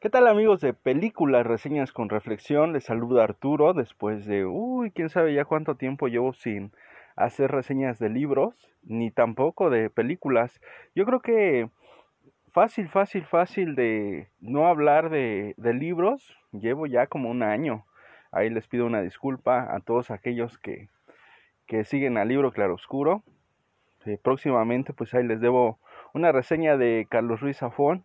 ¿Qué tal amigos de películas, reseñas con reflexión? Les saluda Arturo después de, uy, quién sabe ya cuánto tiempo llevo sin hacer reseñas de libros, ni tampoco de películas. Yo creo que fácil, fácil, fácil de no hablar de, de libros, llevo ya como un año. Ahí les pido una disculpa a todos aquellos que, que siguen al libro Claroscuro. Eh, próximamente pues ahí les debo una reseña de Carlos Ruiz Zafón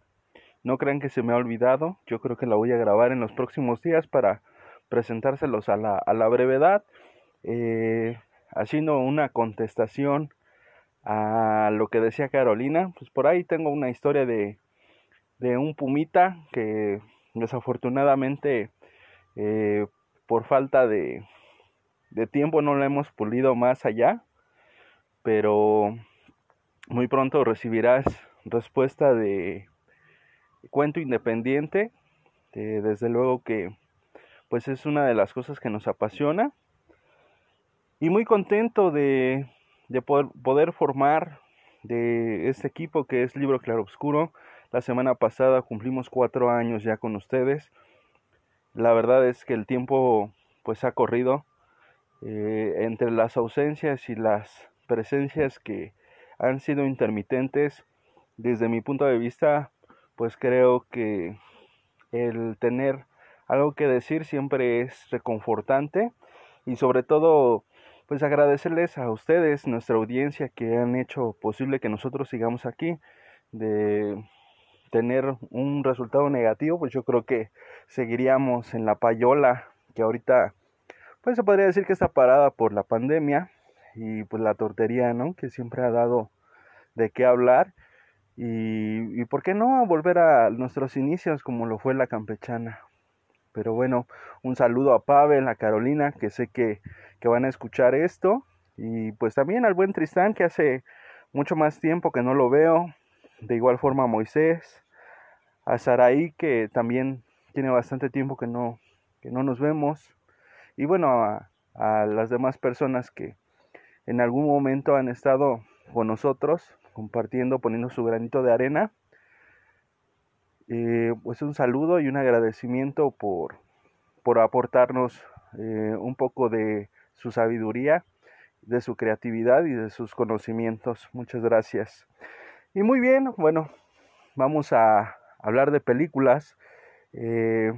no crean que se me ha olvidado, yo creo que la voy a grabar en los próximos días para presentárselos a la, a la brevedad, eh, haciendo una contestación a lo que decía Carolina, pues por ahí tengo una historia de, de un pumita que desafortunadamente eh, por falta de, de tiempo no lo hemos pulido más allá, pero muy pronto recibirás respuesta de cuento independiente, eh, desde luego que pues es una de las cosas que nos apasiona y muy contento de, de poder, poder, formar de este equipo que es Libro Claroscuro. La semana pasada cumplimos cuatro años ya con ustedes. La verdad es que el tiempo pues ha corrido eh, entre las ausencias y las presencias que han sido intermitentes. Desde mi punto de vista, pues creo que el tener algo que decir siempre es reconfortante y sobre todo pues agradecerles a ustedes, nuestra audiencia que han hecho posible que nosotros sigamos aquí de tener un resultado negativo, pues yo creo que seguiríamos en la payola que ahorita pues se podría decir que está parada por la pandemia y pues la tortería, ¿no? Que siempre ha dado de qué hablar y, por qué no volver a nuestros inicios como lo fue la campechana. Pero bueno, un saludo a Pavel, a Carolina, que sé que, que van a escuchar esto. Y pues también al buen Tristán, que hace mucho más tiempo que no lo veo. De igual forma a Moisés, a Saraí, que también tiene bastante tiempo que no, que no nos vemos. Y bueno, a, a las demás personas que en algún momento han estado con nosotros compartiendo, poniendo su granito de arena. Eh, pues un saludo y un agradecimiento por, por aportarnos eh, un poco de su sabiduría, de su creatividad y de sus conocimientos. Muchas gracias. Y muy bien, bueno, vamos a hablar de películas. Eh,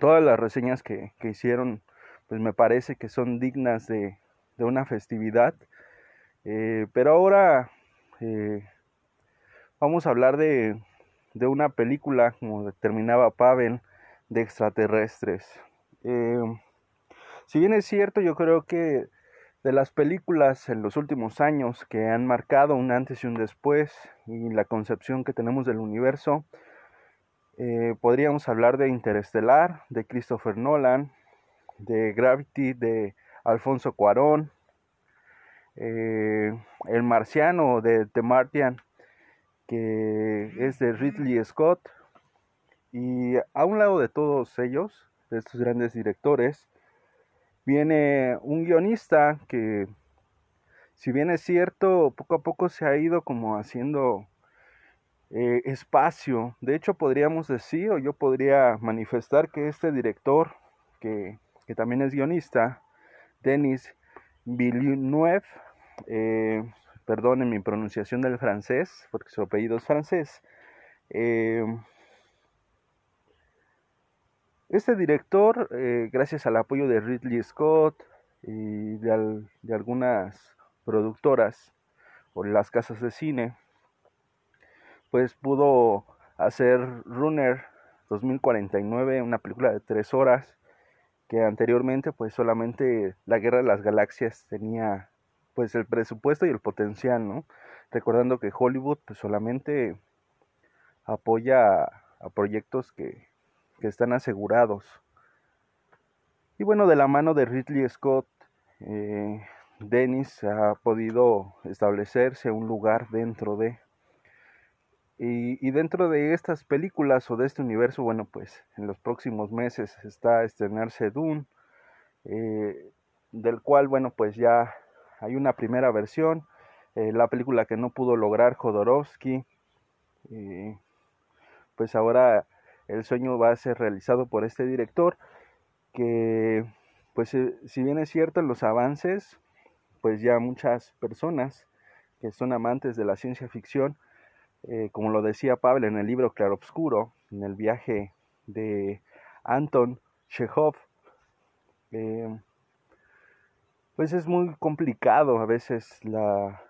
todas las reseñas que, que, hicieron, pues me parece que son dignas de, de una festividad. pero ahora eh, vamos a hablar de, de, una película, como determinaba Pavel, de extraterrestres. Eh, si bien es cierto, yo creo que de las películas en los últimos años que han marcado un antes y un después y la concepción que tenemos del universo, eh, podríamos hablar de Interestelar, de Christopher Nolan, de Gravity, de Alfonso Cuarón, el Marciano de The Martian, que es de Ridley Scott. Y a un lado de todos ellos, de estos grandes directores, viene un guionista que, si bien es cierto, poco a poco se ha ido como haciendo eh, espacio. De hecho, podríamos decir, o yo podría manifestar que este director, que, que también es guionista, Denis Villeneuve, eh, perdonen mi pronunciación del francés, porque su apellido es francés. Eh, este director, eh, gracias al apoyo de Ridley Scott y de, algunas productoras o las casas de cine, pues pudo hacer Runner 2049, una película de tres horas que anteriormente pues solamente la Guerra de las Galaxias tenía pues el presupuesto y el potencial, ¿no? Recordando que Hollywood pues solamente apoya a, proyectos que, que, están asegurados. Y bueno, de la mano de Ridley Scott, eh, Dennis ha podido establecerse un lugar dentro de... Y, dentro de estas películas o de este universo, bueno, pues en los próximos meses está a estrenarse Dune, eh, del cual, bueno, pues ya hay una primera versión, eh, la película que no pudo lograr Jodorowsky, pues ahora el sueño va a ser realizado por este director que pues eh, si bien es cierto los avances pues ya muchas personas que son amantes de la ciencia ficción eh, como lo decía Pablo en el libro Claroscuro en el viaje de Anton Chekhov pues es muy complicado a veces la,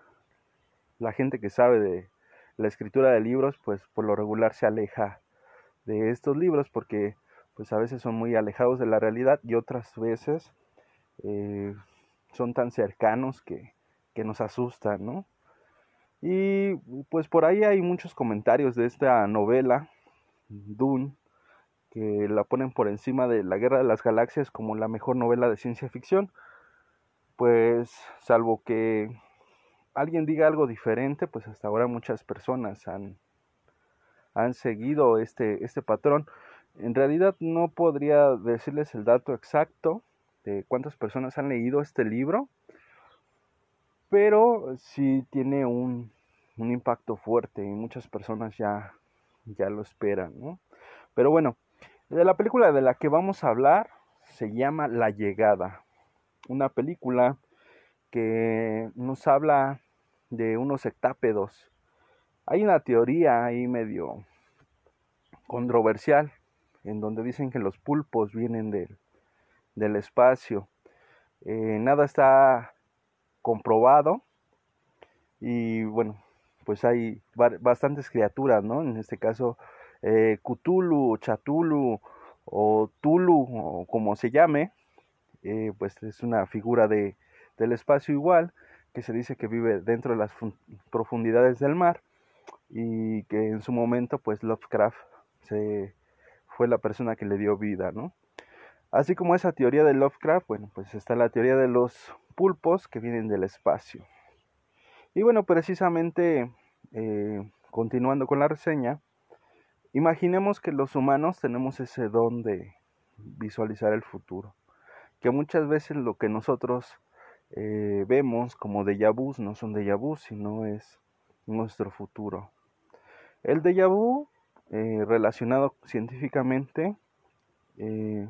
la gente que sabe de la escritura de libros, pues por lo regular se aleja de estos libros porque pues a veces son muy alejados de la realidad y otras veces eh, son tan cercanos que, que nos asustan, ¿no? Y pues por ahí hay muchos comentarios de esta novela, Dune, que la ponen por encima de La Guerra de las Galaxias como la mejor novela de ciencia ficción pues salvo que alguien diga algo diferente, pues hasta ahora muchas personas han, han seguido este, este patrón. En realidad no podría decirles el dato exacto de cuántas personas han leído este libro, pero sí tiene un, un impacto fuerte y muchas personas ya, ya lo esperan, ¿no? Pero bueno, de la película de la que vamos a hablar se llama La Llegada una película que nos habla de unos sectápedos. Hay una teoría ahí medio controversial en donde dicen que los pulpos vienen del, del espacio. Eh, nada está comprobado y bueno, pues hay bastantes criaturas, ¿no? En este caso, eh, Cthulhu, Chatulu o Tulu, o como se llame, eh, pues es una figura de, del espacio igual, que se dice que vive dentro de las profundidades del mar y que en su momento pues Lovecraft se, fue la persona que le dio vida, ¿no? Así como esa teoría de Lovecraft, bueno, pues está la teoría de los pulpos que vienen del espacio. Y bueno, precisamente eh, continuando con la reseña, imaginemos que los humanos tenemos ese don de visualizar el futuro que muchas veces lo que nosotros eh, vemos como déjà vu no son déjà vu, sino es nuestro futuro. El déjà vu, eh, relacionado científicamente, eh,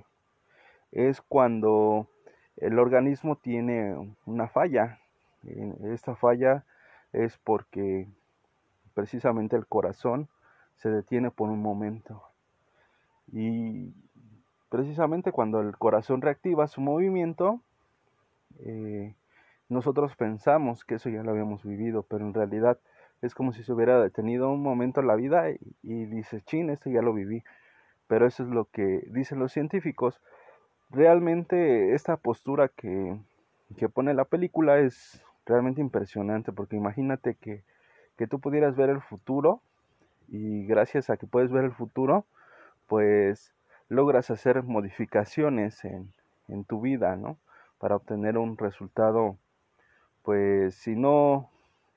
es cuando el organismo tiene una falla. esta falla es porque precisamente el corazón se detiene por un momento. Y precisamente cuando el corazón reactiva su movimiento, eh, nosotros pensamos que eso ya lo habíamos vivido, pero en realidad es como si se hubiera detenido un momento la vida y, y dice, chin, esto ya lo viví. Pero eso es lo que dicen los científicos. Realmente esta postura que, que pone la película es realmente impresionante, porque imagínate que, que tú pudieras ver el futuro y gracias a que puedes ver el futuro, pues logras hacer modificaciones en, en tu vida, ¿no? Para obtener un resultado, pues si no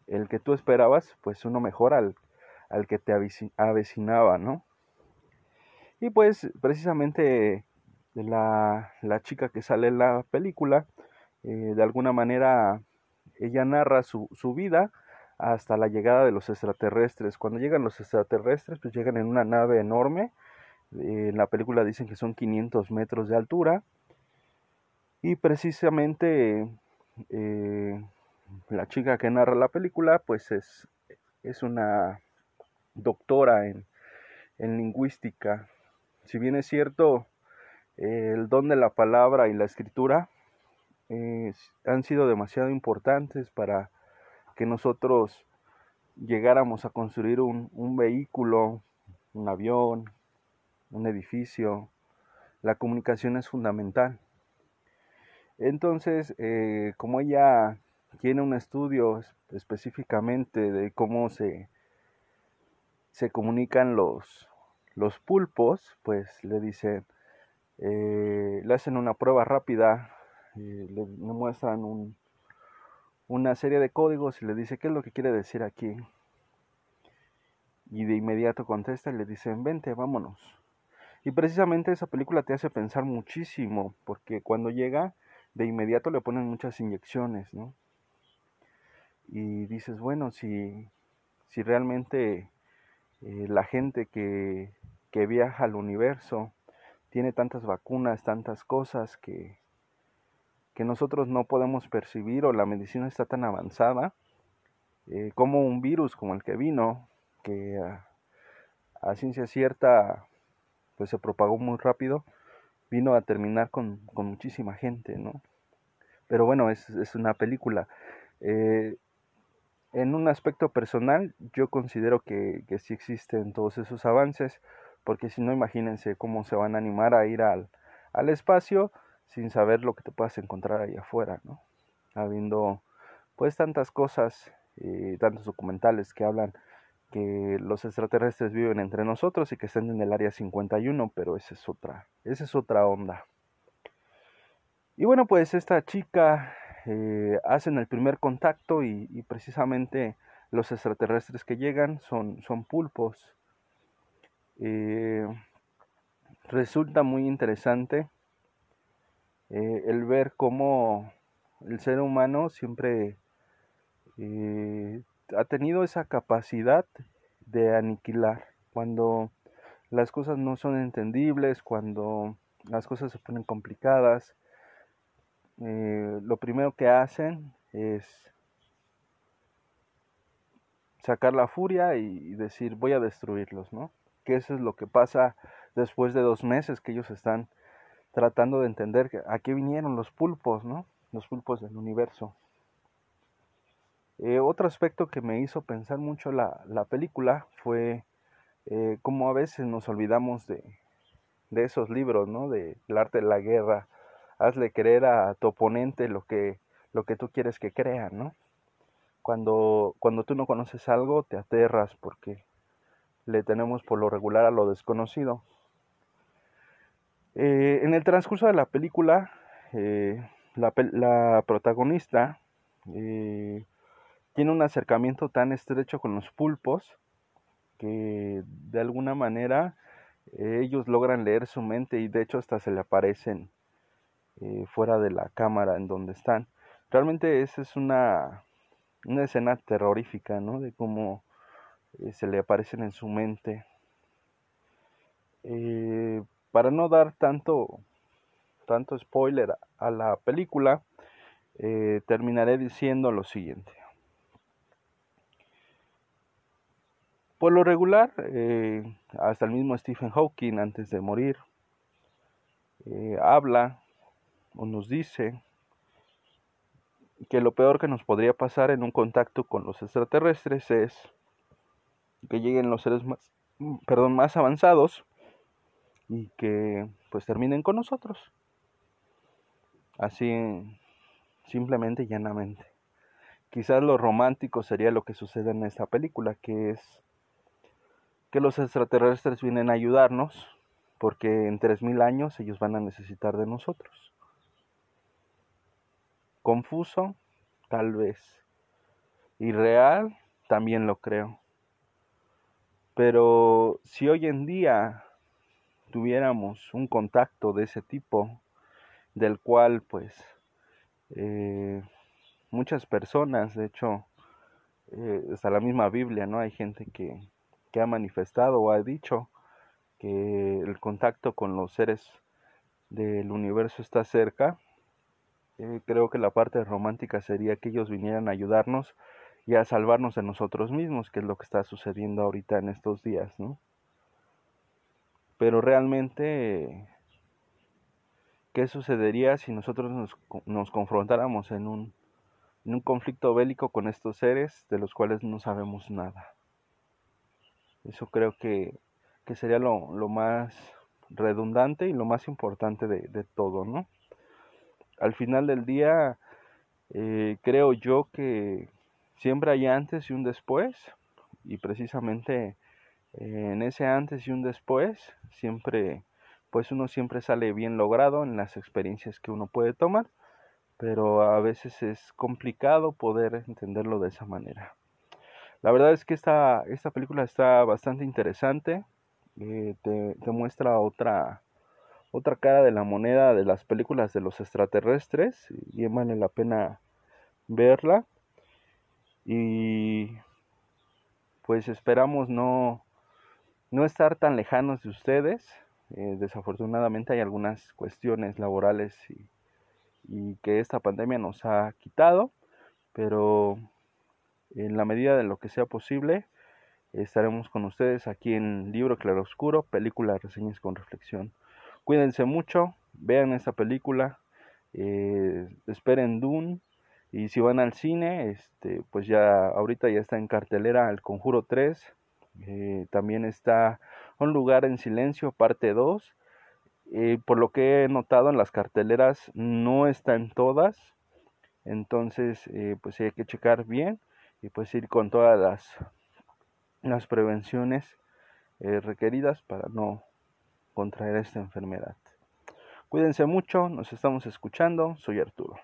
el que tú esperabas, pues uno mejor al, al que te avecinaba, ¿no? Y pues precisamente la, la chica que sale en la película, eh, de alguna manera ella narra su, su vida hasta la llegada de los extraterrestres. Cuando llegan los extraterrestres, pues llegan en una nave enorme en la película dicen que son 500 metros de altura. Y precisamente eh, la chica que narra la película, pues es, es una doctora en, en, lingüística. Si bien es cierto, el don de la palabra y la escritura han sido demasiado importantes para que nosotros llegáramos a construir un, un vehículo, un avión, un edificio, la comunicación es fundamental. Entonces, eh, como ella tiene un estudio específicamente de cómo se, se comunican los, los pulpos, pues le dicen, eh, le hacen una prueba rápida, eh, le, muestran un, una serie de códigos y le dice qué es lo que quiere decir aquí. Y de inmediato contesta y le dicen, vente, vámonos. Y precisamente esa película te hace pensar muchísimo, porque cuando llega, de inmediato le ponen muchas inyecciones, ¿no? Y dices, bueno, si, si realmente eh, la gente que, que viaja al universo, tiene tantas vacunas, tantas cosas que, que nosotros no podemos percibir o la medicina está tan avanzada, eh, como un virus como el que vino, que a, ciencia cierta pues se propagó muy rápido, vino a terminar con, muchísima gente, ¿no? Pero bueno, es, es una película. Eh, en un aspecto personal, yo considero que, que sí existen todos esos avances, porque si no, imagínense cómo se van a animar a ir al, al espacio sin saber lo que te puedas encontrar ahí afuera, ¿no? Habiendo pues tantas cosas, y tantos documentales que hablan que los extraterrestres viven entre nosotros y que están en el área 51, pero esa es otra, esa es otra onda. Y bueno, pues esta chica eh, hacen el primer contacto y, precisamente los extraterrestres que llegan son, son pulpos. Eh, resulta muy interesante eh, el ver cómo el ser humano siempre ha tenido esa capacidad de aniquilar cuando las cosas no son entendibles, cuando las cosas se ponen complicadas, eh, lo primero que hacen es sacar la furia y decir voy a destruirlos, ¿no? Que eso es lo que pasa después de dos meses que ellos están tratando de entender a qué vinieron los pulpos, ¿no? Los pulpos del universo. Eh, otro aspecto que me hizo pensar mucho la, la película fue eh, cómo a veces nos olvidamos de, de esos libros, ¿no? De el arte de la guerra, hazle creer a tu oponente lo que, lo que tú quieres que crea, ¿no? Cuando, cuando tú no conoces algo, te aterras porque le tenemos por lo regular a lo desconocido. Eh, en el transcurso de la película, la, la, protagonista tiene un acercamiento tan estrecho con los pulpos que de alguna manera ellos logran leer su mente y de hecho hasta se le aparecen eh, fuera de la cámara en donde están. Realmente esa es una, una escena terrorífica, ¿no? De cómo eh, se le aparecen en su mente. Eh, para no dar tanto, tanto spoiler a la película, terminaré diciendo lo siguiente. Por lo regular, hasta el mismo Stephen Hawking antes de morir, habla o nos dice que lo peor que nos podría pasar en un contacto con los extraterrestres es que lleguen los seres más, perdón, más avanzados y que pues terminen con nosotros. Así simplemente y llanamente. Quizás lo romántico sería lo que sucede en esta película, que es que los extraterrestres vienen a ayudarnos porque en 3000 años ellos van a necesitar de nosotros. Confuso, tal vez. Irreal, también lo creo. Pero si hoy en día tuviéramos un contacto de ese tipo, del cual pues eh, muchas personas, de hecho, eh, hasta la misma Biblia, ¿no? Hay gente que, que ha manifestado o ha dicho que el contacto con los seres del universo está cerca, eh, creo que la parte romántica sería que ellos vinieran a ayudarnos y a salvarnos de nosotros mismos, que es lo que está sucediendo ahorita en estos días, ¿no? Pero realmente, ¿qué sucedería si nosotros nos, nos confrontáramos en un, en un conflicto bélico con estos seres de los cuales no sabemos nada? Eso creo que, que sería lo, lo, más redundante y lo más importante de, de todo, ¿no? al final del día eh, creo yo que siempre hay antes y un después y precisamente eh, en ese antes y un después siempre pues uno siempre sale bien logrado en las experiencias que uno puede tomar pero a veces es complicado poder entenderlo de esa manera la verdad es que esta, esta película está bastante interesante eh, te, muestra otra otra cara de la moneda de las películas de los extraterrestres y vale la pena verla y pues esperamos no no estar tan lejanos de ustedes. Eh, desafortunadamente hay algunas cuestiones laborales y que esta pandemia nos ha quitado, pero en la medida de lo que sea posible, estaremos con ustedes aquí en Libro Claroscuro, película reseñas con reflexión. Cuídense mucho, vean esta película, eh, esperen Dune y si van al cine, este, pues ya ahorita ya está en cartelera El Conjuro 3, eh, también está Un lugar en silencio, parte 2. Eh, por lo que he notado en las carteleras no está en todas, entonces pues hay que checar bien y pues ir con todas las, las prevenciones requeridas para no contraer esta enfermedad. Cuídense mucho, nos estamos escuchando, soy Arturo.